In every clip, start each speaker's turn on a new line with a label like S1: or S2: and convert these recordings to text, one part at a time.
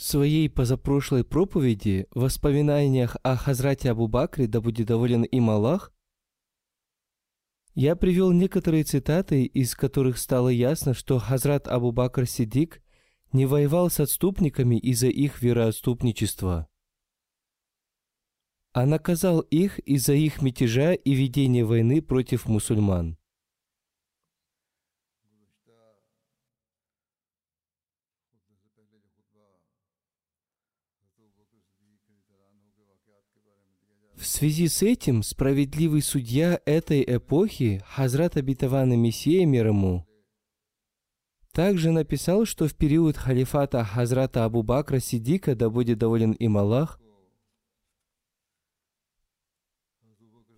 S1: В своей позапрошлой проповеди в воспоминаниях о Хазрате Абу Бакре, да будет доволен им Аллах, я привел некоторые цитаты, из которых стало ясно, что Хазрат Абу Бакр Сидик не воевал с отступниками из-за их вероотступничества, а наказал их из-за их мятежа и ведения войны против мусульман. В связи с этим справедливый судья этой эпохи, Хазрат Абитавана Мессия мир ему, также написал, что в период халифата Хазрата Абу Бакра Сидика, да будет доволен им Аллах,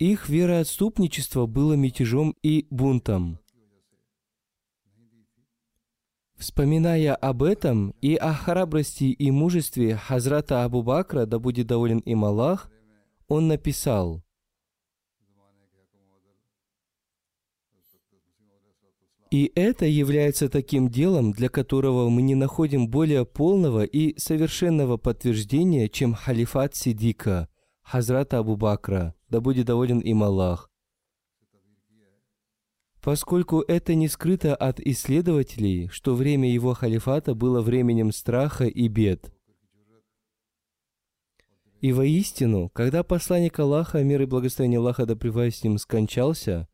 S1: их вероотступничество было мятежом и бунтом. Вспоминая об этом и о храбрости и мужестве Хазрата Абу Бакра, да будет доволен им Аллах, он написал, И это является таким делом, для которого мы не находим более полного и совершенного подтверждения, чем халифат Сидика, Хазрата Абу Бакра, да будет доволен им Аллах. Поскольку это не скрыто от исследователей, что время его халифата было временем страха и бед – и воистину, когда посланник Аллаха, мир и благословение Аллаха да с ним, скончался,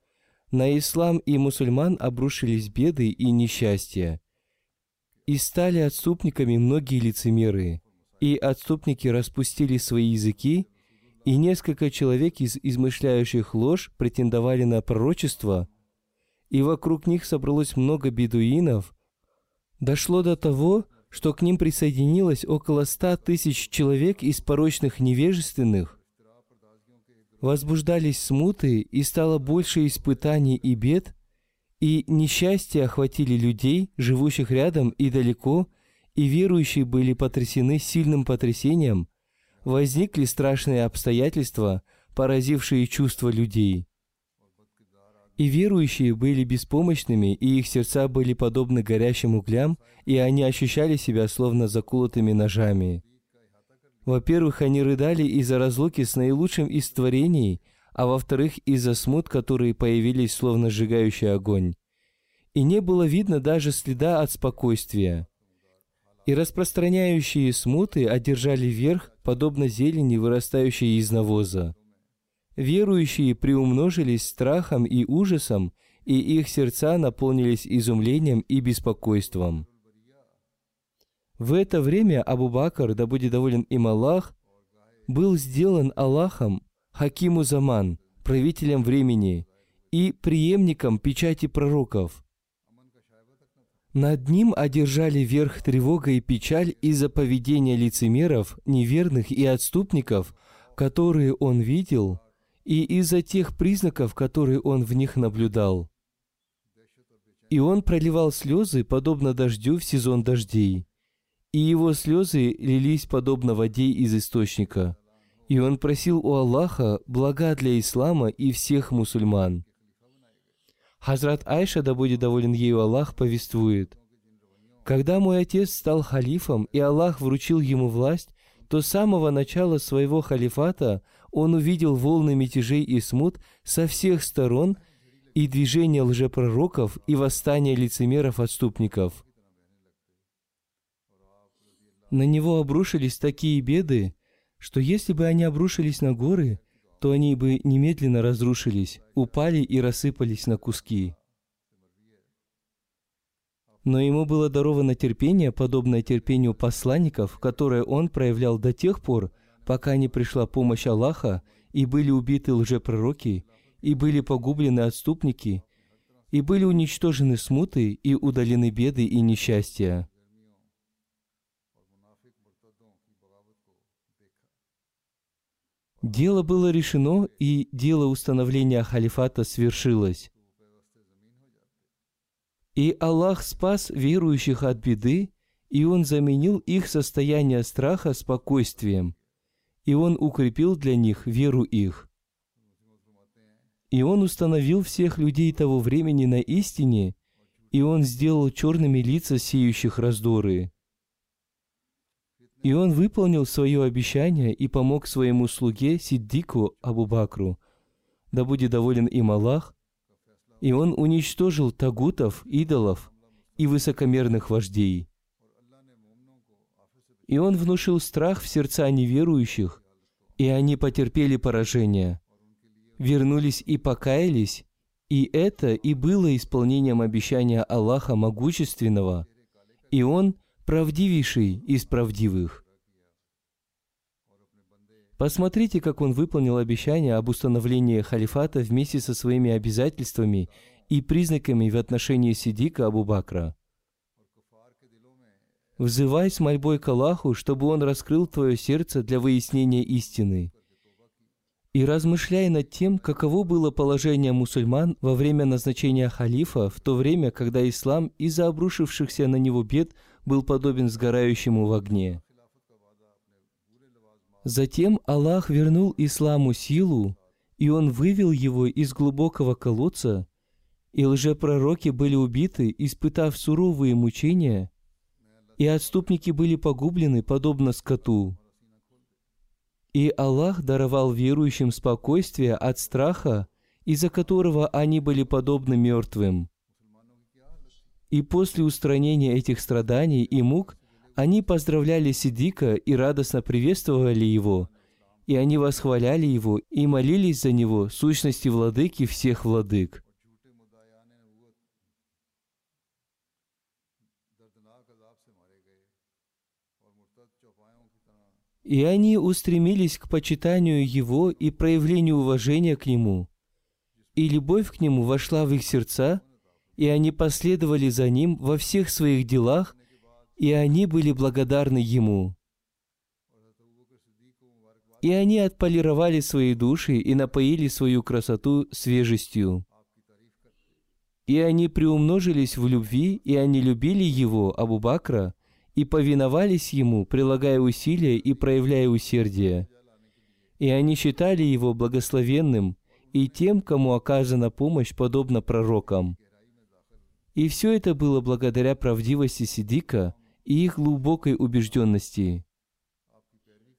S1: на ислам и мусульман обрушились беды и несчастья. И стали отступниками многие лицемеры, и отступники распустили свои языки, и несколько человек из измышляющих ложь претендовали на пророчество, и вокруг них собралось много бедуинов. Дошло до того, что к ним присоединилось около ста тысяч человек из порочных невежественных, возбуждались смуты, и стало больше испытаний и бед, и несчастья охватили людей, живущих рядом и далеко, и верующие были потрясены сильным потрясением, возникли страшные обстоятельства, поразившие чувства людей. И верующие были беспомощными, и их сердца были подобны горящим углям, и они ощущали себя словно заколотыми ножами. Во-первых, они рыдали из-за разлуки с наилучшим из творений, а во-вторых, из-за смут, которые появились словно сжигающий огонь. И не было видно даже следа от спокойствия. И распространяющие смуты одержали верх, подобно зелени, вырастающей из навоза. Верующие приумножились страхом и ужасом, и их сердца наполнились изумлением и беспокойством. В это время Абу Бакр, да будет доволен им Аллах, был сделан Аллахом Хакиму Заман, правителем времени, и преемником печати пророков. Над ним одержали верх тревога и печаль из-за поведения лицемеров, неверных и отступников, которые он видел – и из-за тех признаков, которые он в них наблюдал. И он проливал слезы, подобно дождю в сезон дождей. И его слезы лились подобно воде из источника. И он просил у Аллаха блага для ислама и всех мусульман. Хазрат Айша, да будет доволен ею Аллах, повествует. Когда мой отец стал халифом, и Аллах вручил ему власть, то с самого начала своего халифата он увидел волны мятежей и смут со всех сторон и движение лжепророков и восстание лицемеров-отступников. На него обрушились такие беды, что если бы они обрушились на горы, то они бы немедленно разрушились, упали и рассыпались на куски. Но ему было даровано терпение, подобное терпению посланников, которое он проявлял до тех пор, пока не пришла помощь Аллаха, и были убиты лжепророки, и были погублены отступники, и были уничтожены смуты, и удалены беды и несчастья. Дело было решено, и дело установления халифата свершилось. И Аллах спас верующих от беды, и Он заменил их состояние страха спокойствием, и Он укрепил для них веру их. И Он установил всех людей того времени на истине, и Он сделал черными лица сеющих раздоры. И он выполнил свое обещание и помог своему слуге Сиддику Абу Бакру. Да будет доволен им Аллах. И он уничтожил тагутов, идолов и высокомерных вождей. И он внушил страх в сердца неверующих, и они потерпели поражение. Вернулись и покаялись, и это и было исполнением обещания Аллаха Могущественного. И Он – правдивейший из правдивых. Посмотрите, как он выполнил обещание об установлении халифата вместе со своими обязательствами и признаками в отношении Сидика Абу Бакра. Взывай с мольбой к Аллаху, чтобы Он раскрыл твое сердце для выяснения истины. И размышляй над тем, каково было положение мусульман во время назначения халифа, в то время, когда ислам из-за обрушившихся на него бед – был подобен сгорающему в огне. Затем Аллах вернул исламу силу, и он вывел его из глубокого колодца, и лжепророки были убиты, испытав суровые мучения, и отступники были погублены, подобно скоту. И Аллах даровал верующим спокойствие от страха, из-за которого они были подобны мертвым. И после устранения этих страданий и мук они поздравляли Сидика и радостно приветствовали его, и они восхваляли его и молились за него, сущности владыки всех владык. И они устремились к почитанию Его и проявлению уважения к Нему. И любовь к Нему вошла в их сердца, и они последовали за ним во всех своих делах, и они были благодарны ему. И они отполировали свои души и напоили свою красоту свежестью. И они приумножились в любви, и они любили его, Абу Бакра, и повиновались ему, прилагая усилия и проявляя усердие. И они считали его благословенным и тем, кому оказана помощь, подобно пророкам. И все это было благодаря правдивости Сидика и их глубокой убежденности.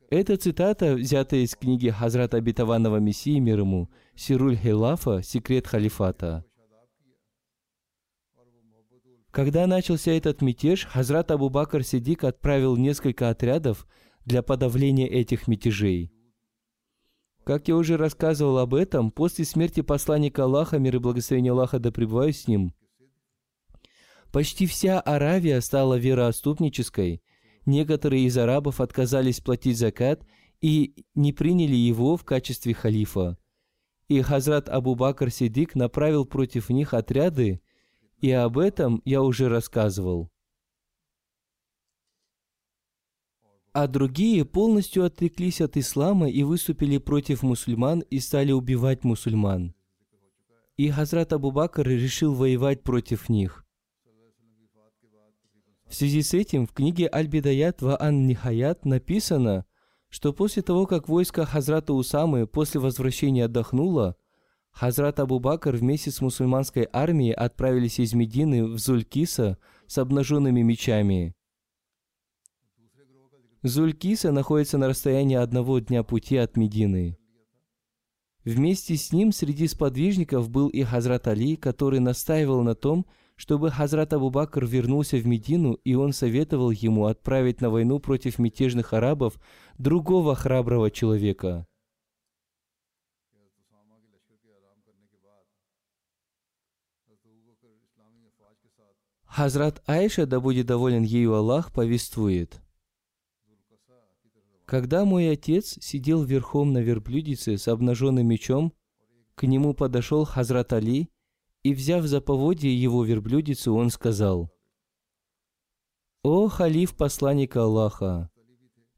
S1: Эта цитата, взятая из книги Хазрата Обетованного Мессии мир ему, Сируль Хелафа «Секрет халифата». Когда начался этот мятеж, Хазрат Абу Бакр Сидик отправил несколько отрядов для подавления этих мятежей. Как я уже рассказывал об этом, после смерти посланника Аллаха, мир и благословение Аллаха да пребывают с ним, Почти вся Аравия стала вероотступнической. Некоторые из арабов отказались платить закат и не приняли его в качестве халифа. И Хазрат Абу Бакр Сидик направил против них отряды, и об этом я уже рассказывал. А другие полностью отреклись от ислама и выступили против мусульман и стали убивать мусульман. И Хазрат Абу Бакр решил воевать против них. В связи с этим в книге Аль-Бидаят ва Ан Нихаят написано, что после того, как войско Хазрата Усамы после возвращения отдохнуло, Хазрат Абу Бакр вместе с мусульманской армией отправились из Медины в Зулькиса с обнаженными мечами. Зулькиса находится на расстоянии одного дня пути от Медины. Вместе с ним среди сподвижников был и Хазрат Али, который настаивал на том, чтобы Хазрат Абу Бакр вернулся в Медину, и он советовал ему отправить на войну против мятежных арабов другого храброго человека. Хазрат Айша, да будет доволен ею Аллах, повествует. Когда мой отец сидел верхом на верблюдице с обнаженным мечом, к нему подошел Хазрат Али, и, взяв за поводье его верблюдицу, он сказал, «О, халиф посланника Аллаха,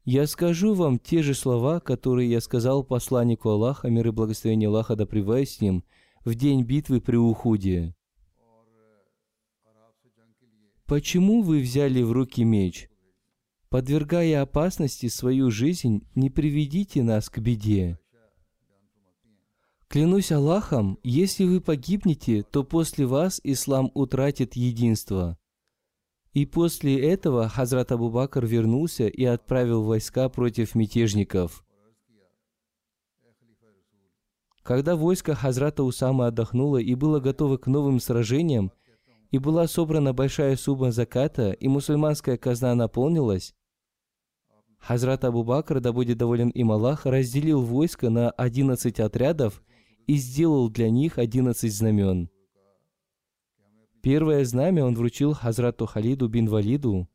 S1: я скажу вам те же слова, которые я сказал посланнику Аллаха, мир и благословение Аллаха да с ним, в день битвы при Ухуде. Почему вы взяли в руки меч? Подвергая опасности свою жизнь, не приведите нас к беде. Клянусь Аллахом, если вы погибнете, то после вас ислам утратит единство. И после этого Хазрат Абу Бакр вернулся и отправил войска против мятежников. Когда войско Хазрата Усама отдохнуло и было готово к новым сражениям, и была собрана большая сумма заката, и мусульманская казна наполнилась, Хазрат Абу Бакр, да будет доволен им Аллах, разделил войско на 11 отрядов и сделал для них 11 знамен. Первое знамя он вручил Хазрату Халиду бин Валиду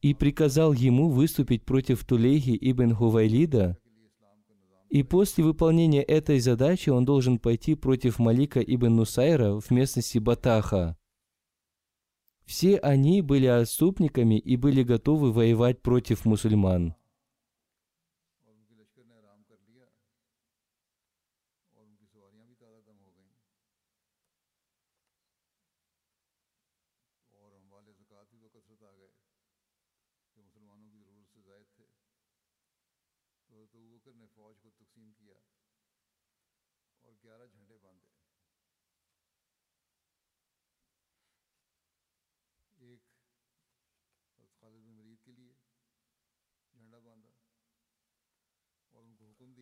S1: и приказал ему выступить против Тулейхи ибн Хувайлида, и после выполнения этой задачи он должен пойти против Малика ибн Нусайра в местности Батаха. Все они были отступниками и были готовы воевать против мусульман.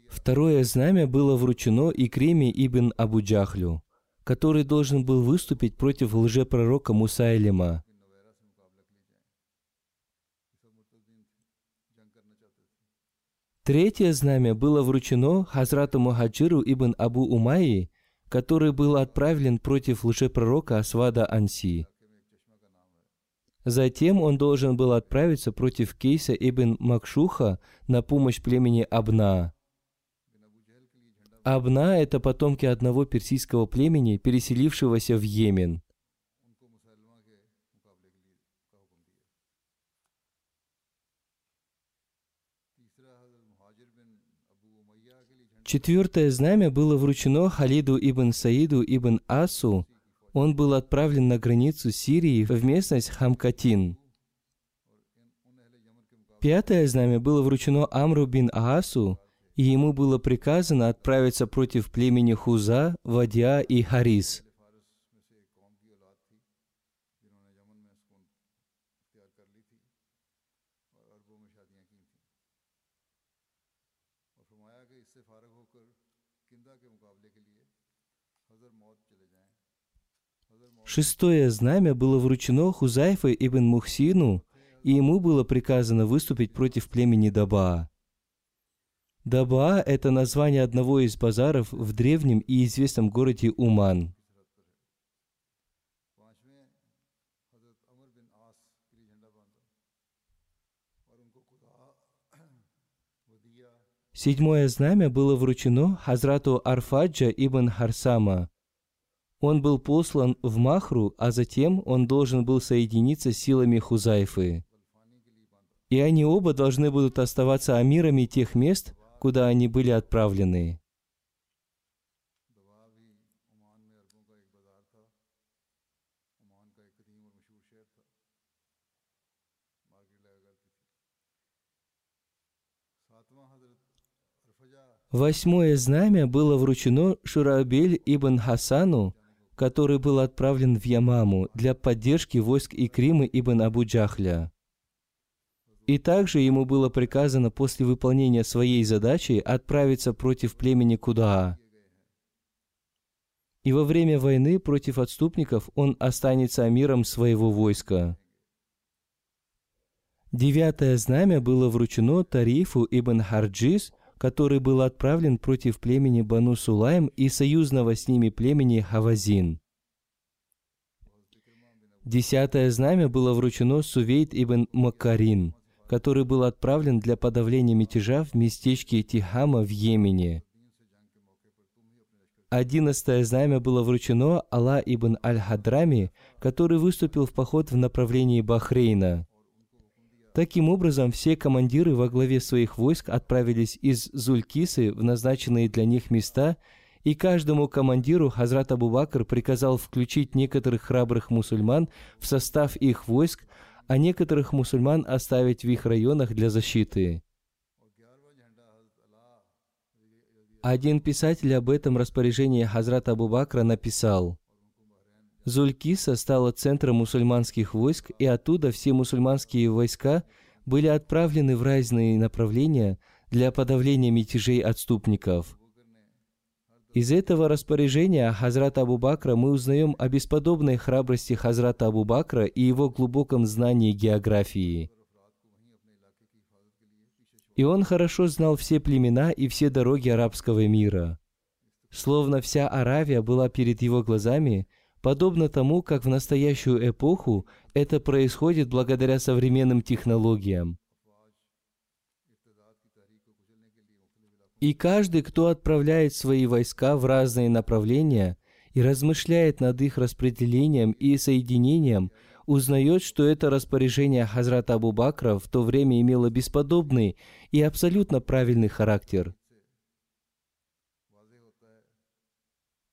S1: Второе знамя было вручено Икриме ибн Абу Джахлю, который должен был выступить против лжепророка Мусайлима. Третье знамя было вручено Хазрату Мухаджиру ибн Абу Умайи, который был отправлен против лжепророка Асвада Анси. Затем он должен был отправиться против Кейса ибн Макшуха на помощь племени Абна. Абна – это потомки одного персидского племени, переселившегося в Йемен. Четвертое знамя было вручено Халиду ибн Саиду ибн Асу. Он был отправлен на границу Сирии в местность Хамкатин. Пятое знамя было вручено Амру бин Аасу, и ему было приказано отправиться против племени Хуза, Вадиа и Харис. Шестое знамя было вручено Хузайфа ибн Мухсину, и ему было приказано выступить против племени Даба. Даба – это название одного из базаров в древнем и известном городе Уман. Седьмое знамя было вручено Хазрату Арфаджа ибн Харсама. Он был послан в Махру, а затем он должен был соединиться с силами Хузайфы. И они оба должны будут оставаться амирами тех мест, куда они были отправлены. Восьмое знамя было вручено Шурабель ибн Хасану, который был отправлен в Ямаму для поддержки войск Икримы ибн Абу Джахля. И также ему было приказано после выполнения своей задачи отправиться против племени Кудаа. И во время войны против отступников он останется амиром своего войска. Девятое знамя было вручено Тарифу ибн Харджис, который был отправлен против племени Бану Сулайм и союзного с ними племени Хавазин. Десятое знамя было вручено Сувейт ибн Макарин – который был отправлен для подавления мятежа в местечке Тихама в Йемене. Одиннадцатое знамя было вручено Алла ибн Аль-Хадрами, который выступил в поход в направлении Бахрейна. Таким образом, все командиры во главе своих войск отправились из Зулькисы в назначенные для них места, и каждому командиру Хазрат Абу Бакр приказал включить некоторых храбрых мусульман в состав их войск, а некоторых мусульман оставить в их районах для защиты. Один писатель об этом распоряжении Хазрата Абу Бакра написал, Зулькиса стала центром мусульманских войск, и оттуда все мусульманские войска были отправлены в разные направления для подавления мятежей отступников – из этого распоряжения Хазрата Абу Бакра мы узнаем о бесподобной храбрости Хазрата Абу Бакра и его глубоком знании географии. И он хорошо знал все племена и все дороги арабского мира. Словно вся Аравия была перед его глазами, подобно тому, как в настоящую эпоху это происходит благодаря современным технологиям. И каждый, кто отправляет свои войска в разные направления и размышляет над их распределением и соединением, узнает, что это распоряжение Хазрата Абу Бакра в то время имело бесподобный и абсолютно правильный характер.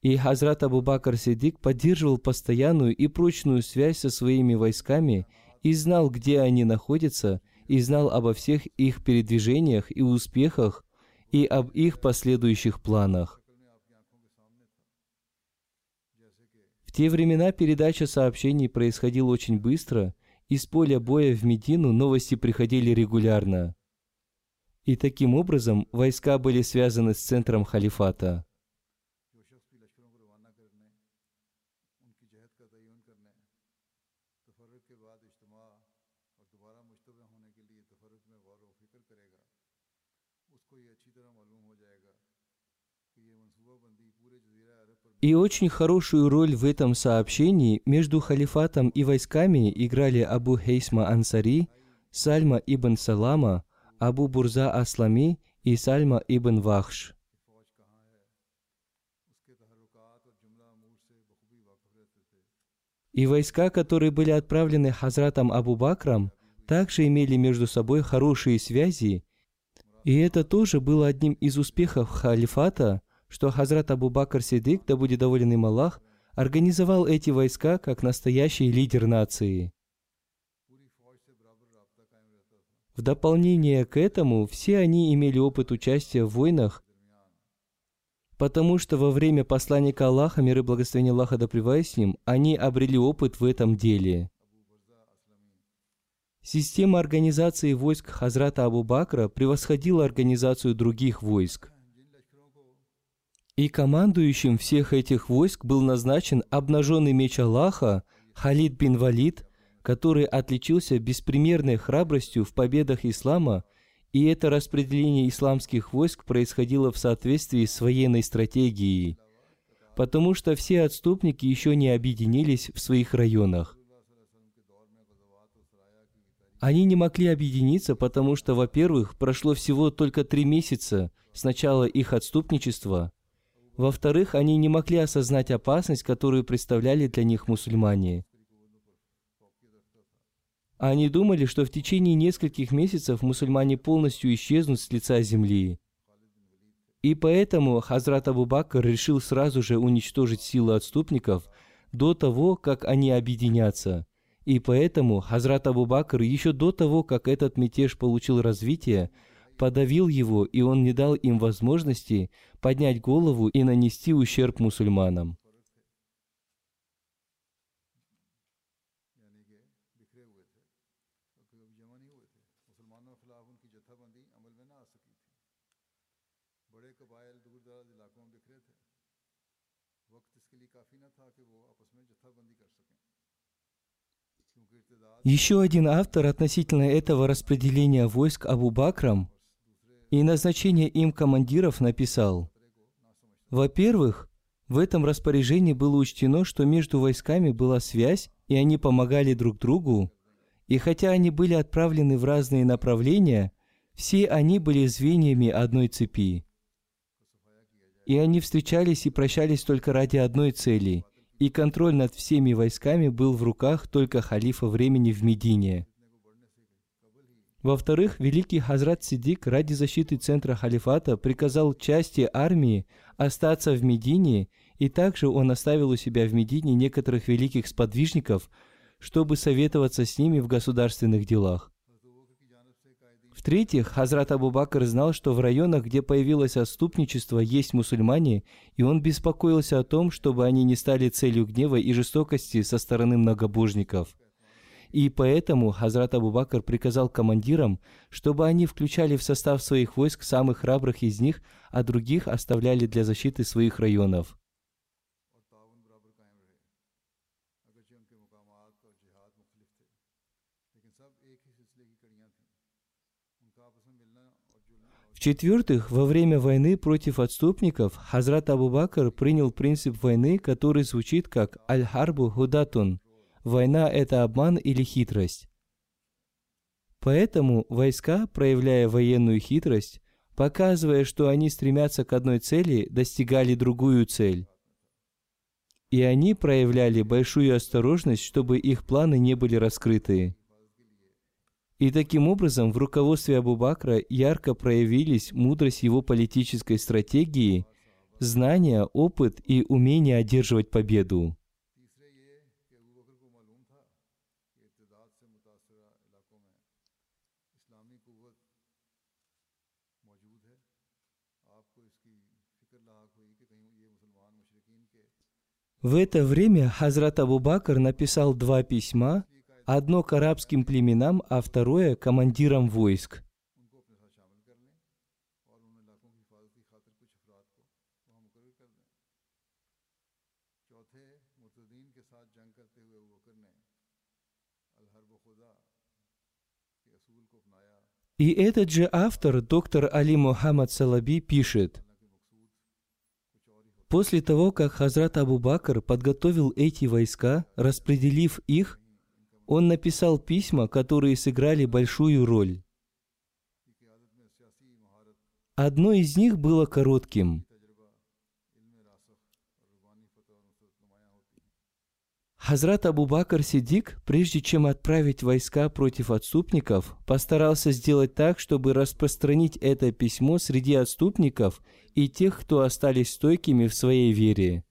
S1: И Хазрат Абу Бакр Сидик поддерживал постоянную и прочную связь со своими войсками и знал, где они находятся, и знал обо всех их передвижениях и успехах, и об их последующих планах. В те времена передача сообщений происходила очень быстро, и с поля боя в Медину новости приходили регулярно. И таким образом войска были связаны с центром халифата. И очень хорошую роль в этом сообщении между халифатом и войсками играли Абу Хейсма Ансари, Сальма ибн Салама, Абу Бурза Аслами и Сальма ибн Вахш. И войска, которые были отправлены Хазратом Абу Бакрам, также имели между собой хорошие связи, и это тоже было одним из успехов халифата – что Хазрат Абу Бакр Сидик, да будет доволен им Аллах, организовал эти войска как настоящий лидер нации. В дополнение к этому, все они имели опыт участия в войнах, потому что во время посланника Аллаха, мир и благословение Аллаха да с ним, они обрели опыт в этом деле. Система организации войск Хазрата Абу Бакра превосходила организацию других войск – и командующим всех этих войск был назначен обнаженный меч Аллаха Халид бин Валид, который отличился беспримерной храбростью в победах ислама, и это распределение исламских войск происходило в соответствии с военной стратегией, потому что все отступники еще не объединились в своих районах. Они не могли объединиться, потому что, во-первых, прошло всего только три месяца с начала их отступничества – во-вторых, они не могли осознать опасность, которую представляли для них мусульмане. Они думали, что в течение нескольких месяцев мусульмане полностью исчезнут с лица земли. И поэтому Хазрат Абу Бакр решил сразу же уничтожить силы отступников до того, как они объединятся. И поэтому Хазрат Абу Бакр еще до того, как этот мятеж получил развитие, подавил его, и он не дал им возможности поднять голову и нанести ущерб мусульманам. Еще один автор относительно этого распределения войск Абу Бакрам и назначения им командиров написал, во-первых, в этом распоряжении было учтено, что между войсками была связь, и они помогали друг другу, и хотя они были отправлены в разные направления, все они были звеньями одной цепи. И они встречались и прощались только ради одной цели, и контроль над всеми войсками был в руках только халифа времени в Медине. Во-вторых, великий Хазрат Сидик ради защиты центра халифата приказал части армии остаться в Медине, и также он оставил у себя в Медине некоторых великих сподвижников, чтобы советоваться с ними в государственных делах. В-третьих, Хазрат Абу Бакр знал, что в районах, где появилось отступничество, есть мусульмане, и он беспокоился о том, чтобы они не стали целью гнева и жестокости со стороны многобожников – и поэтому Хазрат Абу-Бакр приказал командирам, чтобы они включали в состав своих войск самых храбрых из них, а других оставляли для защиты своих районов. В-четвертых, во время войны против отступников Хазрат Абу-Бакр принял принцип войны, который звучит как «Аль-Харбу Худатун» «Война – это обман или хитрость». Поэтому войска, проявляя военную хитрость, показывая, что они стремятся к одной цели, достигали другую цель. И они проявляли большую осторожность, чтобы их планы не были раскрыты. И таким образом в руководстве Абу Бакра ярко проявились мудрость его политической стратегии, знания, опыт и умение одерживать победу. В это время Хазрат Абу Бакр написал два письма, одно к арабским племенам, а второе – командирам войск. И этот же автор, доктор Али Мухаммад Салаби, пишет – После того, как Хазрат Абу Бакр подготовил эти войска, распределив их, он написал письма, которые сыграли большую роль. Одно из них было коротким. Хазрат Абу Бакр Сидик, прежде чем отправить войска против отступников, постарался сделать так, чтобы распространить это письмо среди отступников и тех, кто остались стойкими в своей вере.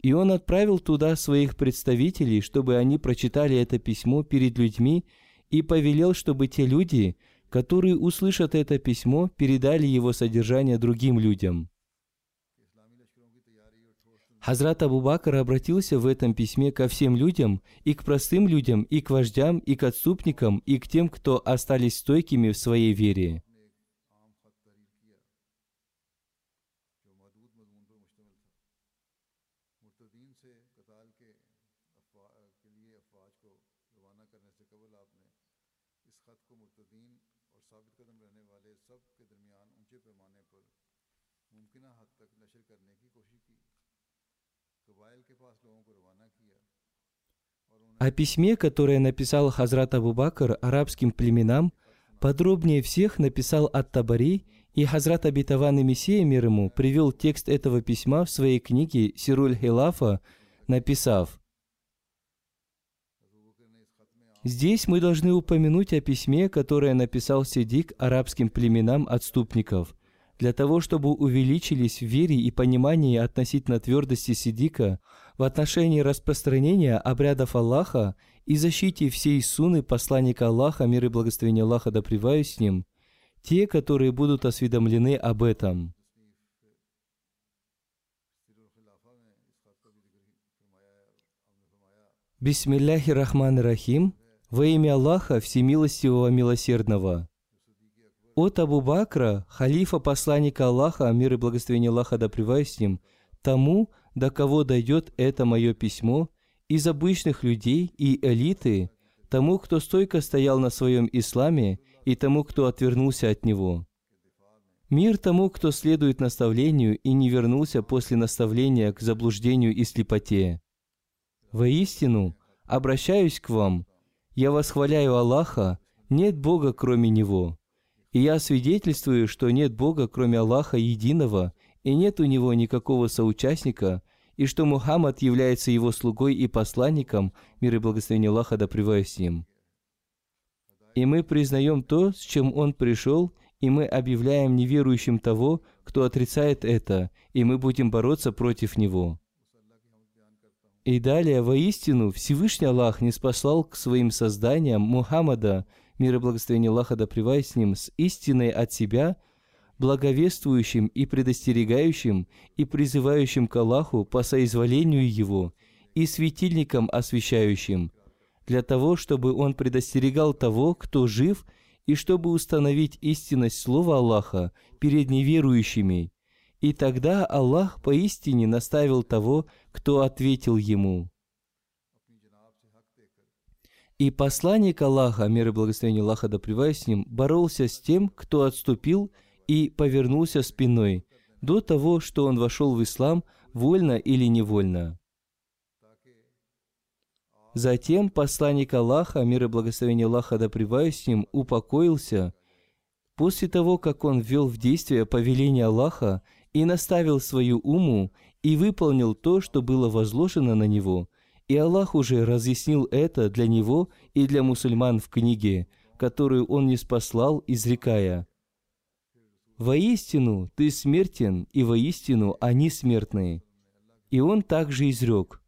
S1: И он отправил туда своих представителей, чтобы они прочитали это письмо перед людьми и повелел, чтобы те люди, которые услышат это письмо, передали его содержание другим людям. Хазрат Абу Бакр обратился в этом письме ко всем людям, и к простым людям, и к вождям, и к отступникам, и к тем, кто остались стойкими в своей вере. О письме, которое написал Хазрат Абу Бакр арабским племенам, подробнее всех написал Ат-Табари, и Хазрат Абитаван и Мессия мир ему привел текст этого письма в своей книге Сируль Хилафа, написав Здесь мы должны упомянуть о письме, которое написал Сидик арабским племенам отступников, для того, чтобы увеличились в вере и понимании относительно твердости Сидика в отношении распространения обрядов Аллаха и защите всей суны посланника Аллаха, мир и благословение Аллаха да с ним, те, которые будут осведомлены об этом. Бисмилляхи рахман рахим. Во имя Аллаха Всемилостивого Милосердного. От Абу Бакра, халифа посланника Аллаха, мир и благословение Аллаха да с ним, тому, до кого дойдет это мое письмо, из обычных людей и элиты, тому, кто стойко стоял на своем исламе, и тому, кто отвернулся от него. Мир тому, кто следует наставлению и не вернулся после наставления к заблуждению и слепоте. Воистину, обращаюсь к вам, я восхваляю Аллаха, нет Бога кроме Него. И я свидетельствую, что нет Бога кроме Аллаха единого, и нет у Него никакого соучастника, и что Мухаммад является Его слугой и посланником, мир и благословение Аллаха да с ним. И мы признаем то, с чем Он пришел, и мы объявляем неверующим того, кто отрицает это, и мы будем бороться против него. И далее, воистину, Всевышний Аллах не спасал к своим созданиям Мухаммада, мир и благословение Аллаха да с ним, с истиной от себя, благовествующим и предостерегающим и призывающим к Аллаху по соизволению Его и светильником освещающим, для того, чтобы он предостерегал того, кто жив, и чтобы установить истинность Слова Аллаха перед неверующими, и тогда Аллах поистине наставил того, кто ответил ему. И посланник Аллаха, мир и благословение Аллаха да с ним, боролся с тем, кто отступил и повернулся спиной, до того, что он вошел в ислам, вольно или невольно. Затем посланник Аллаха, мир и благословение Аллаха да с ним, упокоился. После того, как он ввел в действие повеление Аллаха и наставил свою уму и выполнил то, что было возложено на него, и Аллах уже разъяснил это для него и для мусульман в книге, которую он не спаслал, изрекая, «Воистину ты смертен, и воистину они смертные». И он также изрек,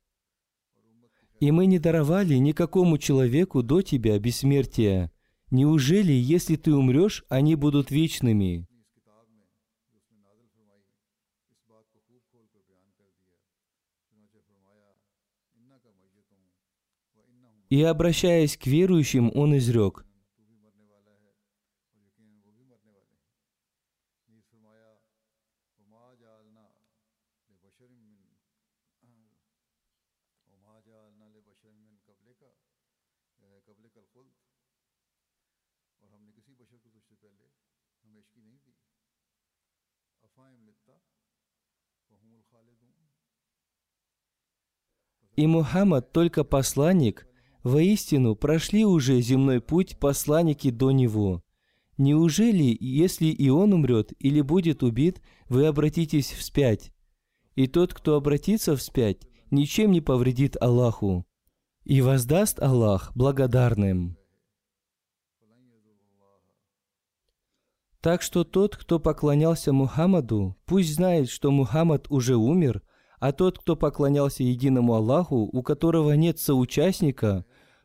S1: «И мы не даровали никакому человеку до тебя бессмертия. Неужели, если ты умрешь, они будут вечными?» И обращаясь к верующим, он изрек, И Мухаммад только посланник – Воистину, прошли уже земной путь посланники до него. Неужели, если и он умрет или будет убит, вы обратитесь вспять? И тот, кто обратится вспять, ничем не повредит Аллаху. И воздаст Аллах благодарным. Так что тот, кто поклонялся Мухаммаду, пусть знает, что Мухаммад уже умер, а тот, кто поклонялся единому Аллаху, у которого нет соучастника,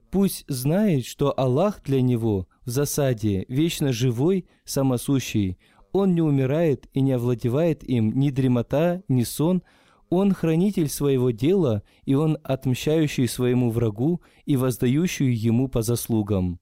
S1: Пусть знает, что Аллах для него в засаде вечно живой, самосущий. Он не умирает и не овладевает им ни дремота, ни сон. Он хранитель своего дела, и он отмщающий своему врагу и воздающий ему по заслугам.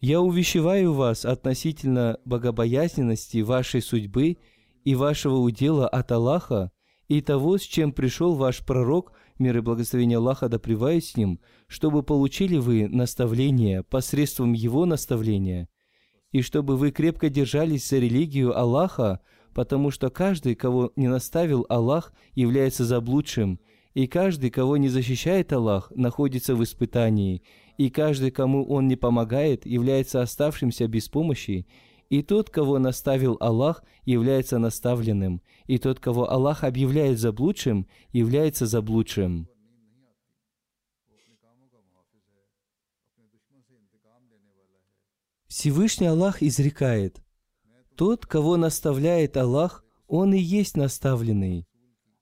S1: Я увещеваю вас относительно богобоязненности вашей судьбы и вашего удела от Аллаха и того, с чем пришел ваш пророк – мир и благословение Аллаха да с ним, чтобы получили вы наставление посредством Его наставления, и чтобы вы крепко держались за религию Аллаха, потому что каждый, кого не наставил Аллах, является заблудшим, и каждый, кого не защищает Аллах, находится в испытании, и каждый, кому Он не помогает, является оставшимся без помощи, и тот, кого наставил Аллах, является наставленным, и тот, кого Аллах объявляет заблудшим, является заблудшим. Всевышний Аллах изрекает, «Тот, кого наставляет Аллах, он и есть наставленный,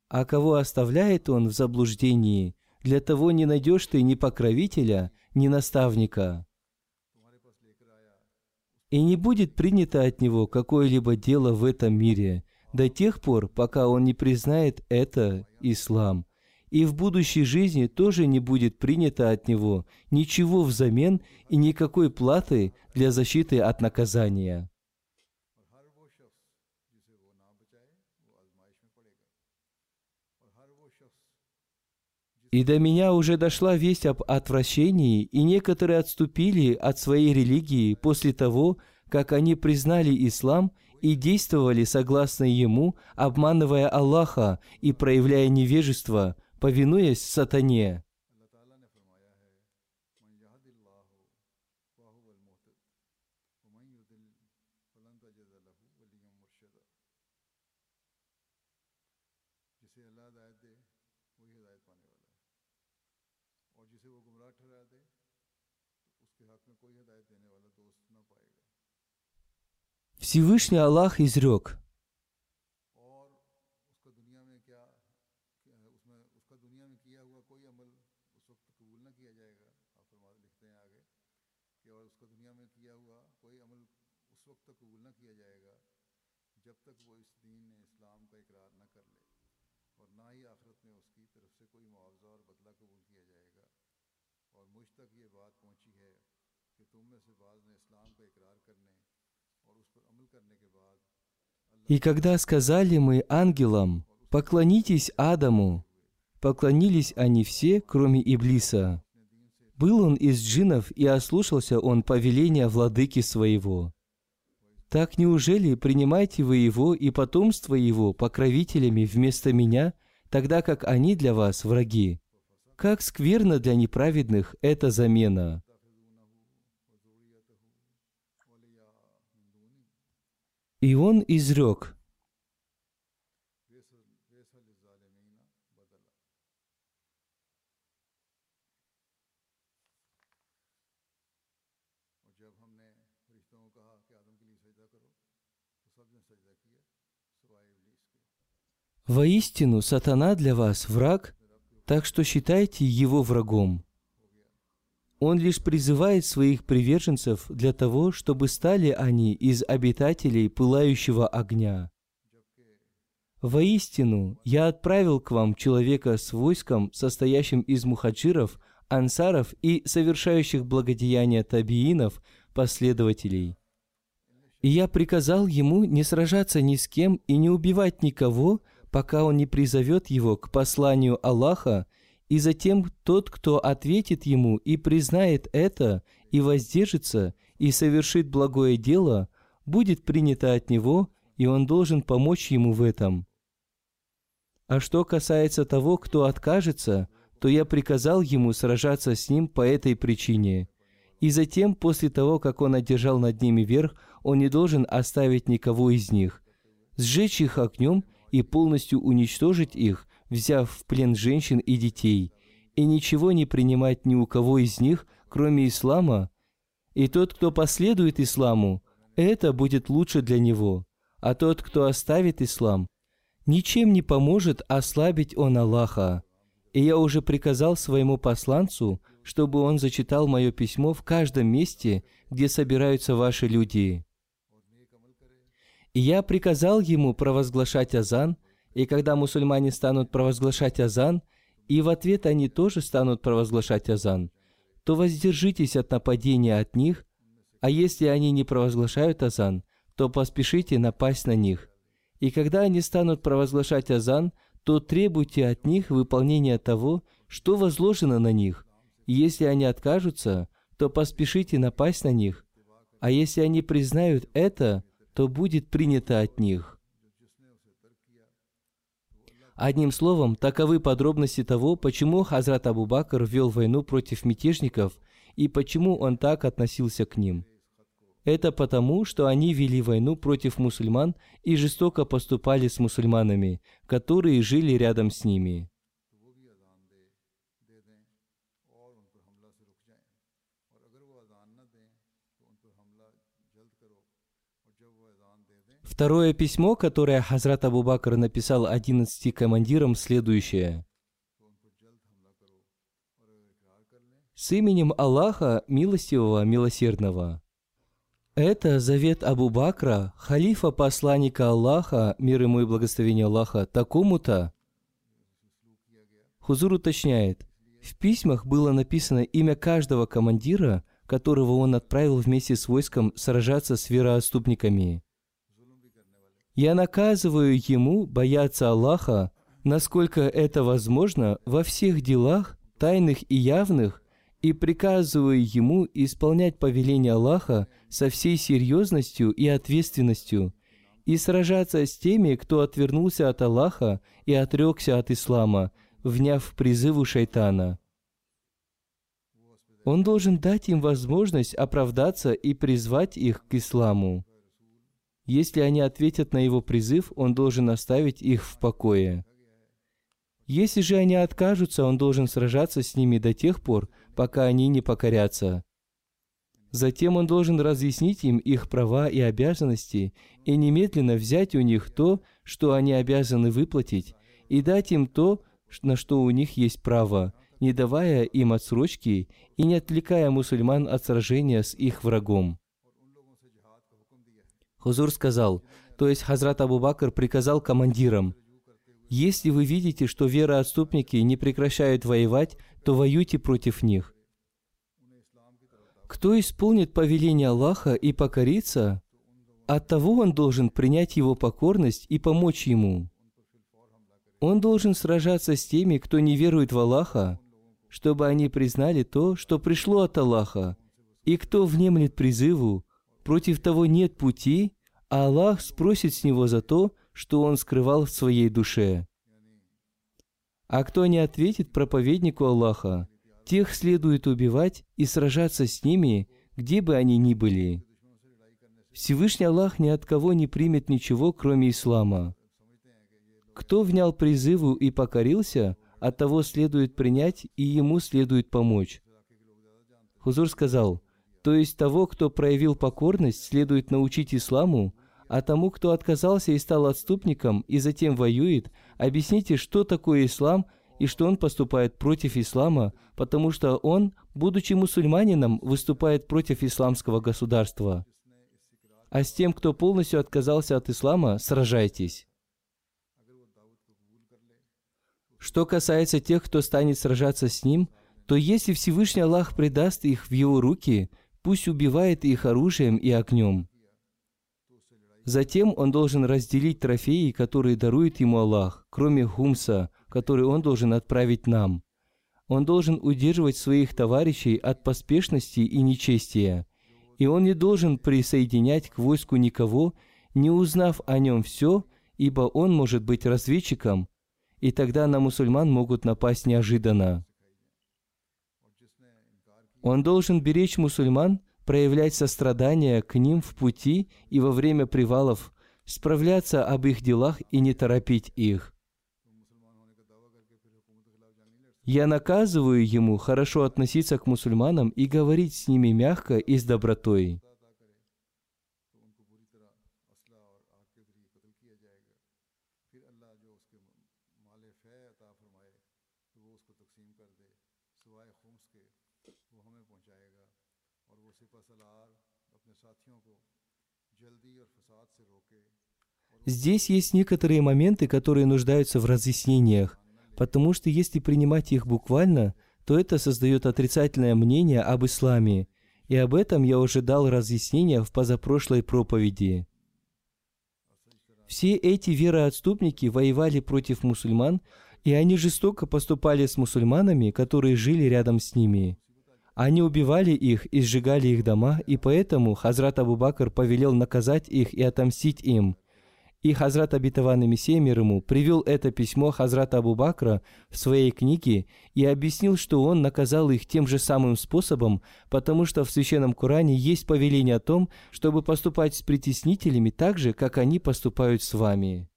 S1: а кого оставляет он в заблуждении, для того не найдешь ты ни покровителя, ни наставника». И не будет принято от него какое-либо дело в этом мире до тех пор, пока он не признает это ислам. И в будущей жизни тоже не будет принято от него ничего взамен и никакой платы для защиты от наказания. И до меня уже дошла весть об отвращении, и некоторые отступили от своей религии после того, как они признали ислам и действовали согласно ему, обманывая Аллаха и проявляя невежество, повинуясь сатане. Всевышний Аллах изрек,
S2: और उसका दुनिया में क्या क्या है, उसमें उसका दुनिया में किया हुआ कोई अमल उस वक्त कबूल ना किया जाएगा आप फरमा लिखते हैं आगे कि और उसका दुनिया में किया हुआ कोई अमल उस वक्त तक कबूल ना किया जाएगा जब तक वो इस दीन इस्लाम का इकरार ना कर ले और ना ही आखिरत में उसकी तरफ से कोई मुआवजा और बदला कबूल किया जाएगा
S1: «И когда сказали мы ангелам, поклонитесь Адаму, поклонились они все, кроме Иблиса. Был он из джиннов, и ослушался он повеления владыки своего. Так неужели принимаете вы его и потомство его покровителями вместо меня, тогда как они для вас враги? Как скверно для неправедных эта замена. И он изрек, Воистину, сатана для вас враг, так что считайте его врагом. Он лишь призывает своих приверженцев для того, чтобы стали они из обитателей пылающего огня. Воистину, я отправил к вам человека с войском, состоящим из мухаджиров, ансаров и совершающих благодеяния табиинов, последователей. И я приказал ему не сражаться ни с кем и не убивать никого, пока он не призовет его к посланию Аллаха, и затем тот, кто ответит ему и признает это, и воздержится, и совершит благое дело, будет принято от него, и он должен помочь ему в этом. А что касается того, кто откажется, то я приказал ему сражаться с ним по этой причине. И затем, после того, как он одержал над ними верх, он не должен оставить никого из них, сжечь их огнем и полностью уничтожить их, взяв в плен женщин и детей, и ничего не принимать ни у кого из них, кроме ислама. И тот, кто последует исламу, это будет лучше для него. А тот, кто оставит ислам, ничем не поможет ослабить он Аллаха. И я уже приказал своему посланцу, чтобы он зачитал мое письмо в каждом месте, где собираются ваши люди. Я приказал ему провозглашать азан, и когда мусульмане станут провозглашать азан, и в ответ они тоже станут провозглашать азан, то воздержитесь от нападения от них, а если они не провозглашают азан, то поспешите напасть на них. И когда они станут провозглашать азан, то требуйте от них выполнения того, что возложено на них. Если они откажутся, то поспешите напасть на них. А если они признают это, то будет принято от них. Одним словом, таковы подробности того, почему Хазрат Абу Бакр вел войну против мятежников и почему он так относился к ним. Это потому, что они вели войну против мусульман и жестоко поступали с мусульманами, которые жили рядом с ними. Второе письмо, которое Хазрат Абу Бакр написал 11 командирам, следующее. С именем Аллаха, милостивого, милосердного. Это завет Абу Бакра, халифа посланника Аллаха, мир ему и благословение Аллаха, такому-то. Хузур уточняет, в письмах было написано имя каждого командира, которого он отправил вместе с войском сражаться с вероотступниками. Я наказываю ему бояться Аллаха, насколько это возможно, во всех делах, тайных и явных, и приказываю ему исполнять повеление Аллаха со всей серьезностью и ответственностью, и сражаться с теми, кто отвернулся от Аллаха и отрекся от ислама, вняв призыву шайтана. Он должен дать им возможность оправдаться и призвать их к исламу. Если они ответят на его призыв, он должен оставить их в покое. Если же они откажутся, он должен сражаться с ними до тех пор, пока они не покорятся. Затем он должен разъяснить им их права и обязанности и немедленно взять у них то, что они обязаны выплатить, и дать им то, на что у них есть право, не давая им отсрочки и не отвлекая мусульман от сражения с их врагом. Хузур сказал, то есть Хазрат Абу Бакр приказал командирам, «Если вы видите, что вероотступники не прекращают воевать, то воюйте против них. Кто исполнит повеление Аллаха и покорится, от того он должен принять его покорность и помочь ему. Он должен сражаться с теми, кто не верует в Аллаха, чтобы они признали то, что пришло от Аллаха, и кто внемлет призыву, против того нет пути, а Аллах спросит с него за то, что он скрывал в своей душе. А кто не ответит проповеднику Аллаха, тех следует убивать и сражаться с ними, где бы они ни были. Всевышний Аллах ни от кого не примет ничего, кроме ислама. Кто внял призыву и покорился, от того следует принять и ему следует помочь. Хузур сказал, то есть того, кто проявил покорность, следует научить исламу, а тому, кто отказался и стал отступником и затем воюет, объясните, что такое ислам и что он поступает против ислама, потому что он, будучи мусульманином, выступает против исламского государства. А с тем, кто полностью отказался от ислама, сражайтесь. Что касается тех, кто станет сражаться с ним, то если Всевышний Аллах предаст их в его руки, пусть убивает их оружием и огнем. Затем он должен разделить трофеи, которые дарует ему Аллах, кроме хумса, который он должен отправить нам. Он должен удерживать своих товарищей от поспешности и нечестия, и он не должен присоединять к войску никого, не узнав о нем все, ибо он может быть разведчиком, и тогда на мусульман могут напасть неожиданно. Он должен беречь мусульман – проявлять сострадание к ним в пути и во время привалов, справляться об их делах и не торопить их. Я наказываю ему хорошо относиться к мусульманам и говорить с ними мягко и с добротой. Здесь есть некоторые моменты, которые нуждаются в разъяснениях, потому что если принимать их буквально, то это создает отрицательное мнение об исламе, и об этом я уже дал разъяснение в позапрошлой проповеди. Все эти вероотступники воевали против мусульман, и они жестоко поступали с мусульманами, которые жили рядом с ними. Они убивали их и сжигали их дома, и поэтому Хазрат Абу Бакр повелел наказать их и отомстить им. И Хазрат Абитаван Мессия мир ему привел это письмо Хазрата Абу Бакра в своей книге и объяснил, что он наказал их тем же самым способом, потому что в Священном Коране есть повеление о том, чтобы поступать с притеснителями так же, как они поступают с вами.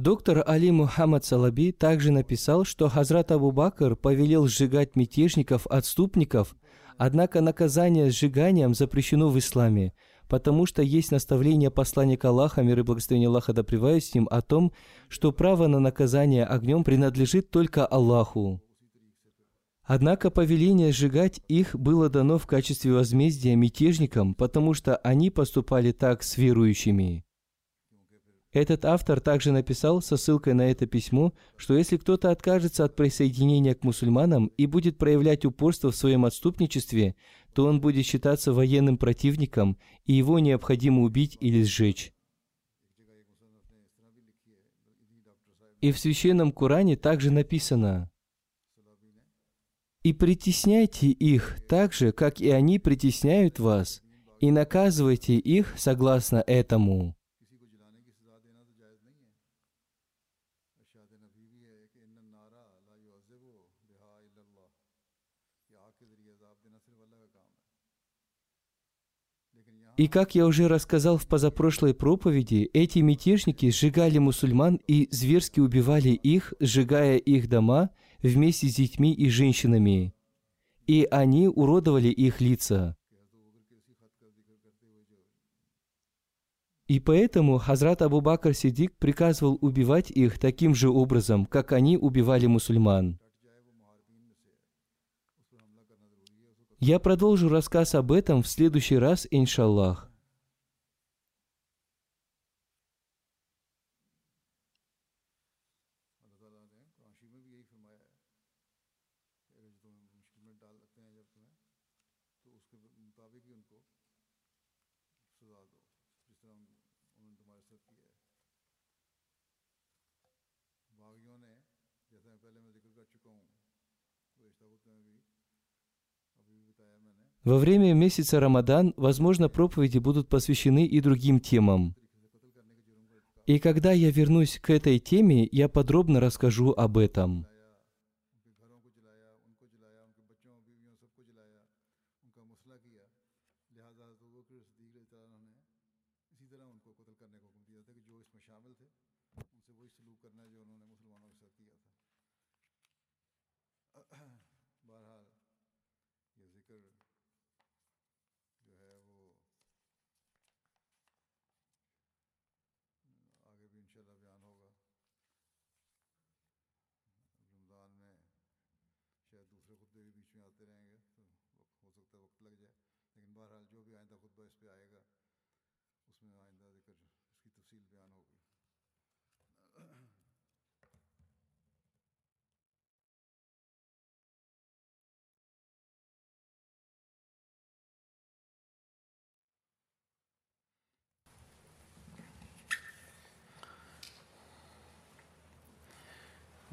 S1: Доктор Али Мухаммад Салаби также написал, что Хазрат Абу Бакр повелел сжигать мятежников-отступников, однако наказание сжиганием запрещено в исламе, потому что есть наставление посланника Аллаха, мир и благословение Аллаха да с ним, о том, что право на наказание огнем принадлежит только Аллаху. Однако повеление сжигать их было дано в качестве возмездия мятежникам, потому что они поступали так с верующими. Этот автор также написал со ссылкой на это письмо, что если кто-то откажется от присоединения к мусульманам и будет проявлять упорство в своем отступничестве, то он будет считаться военным противником, и его необходимо убить или сжечь. И в Священном Коране также написано «И притесняйте их так же, как и они притесняют вас, и наказывайте их согласно этому». И как я уже рассказал в позапрошлой проповеди, эти мятежники сжигали мусульман и зверски убивали их, сжигая их дома вместе с детьми и женщинами. И они уродовали их лица. И поэтому Хазрат Абу Бакр Сидик приказывал убивать их таким же образом, как они убивали мусульман. Я продолжу рассказ об этом в следующий раз, иншаллах. Во время месяца Рамадан, возможно, проповеди будут посвящены и другим темам. И когда я вернусь к этой теме, я подробно расскажу об этом.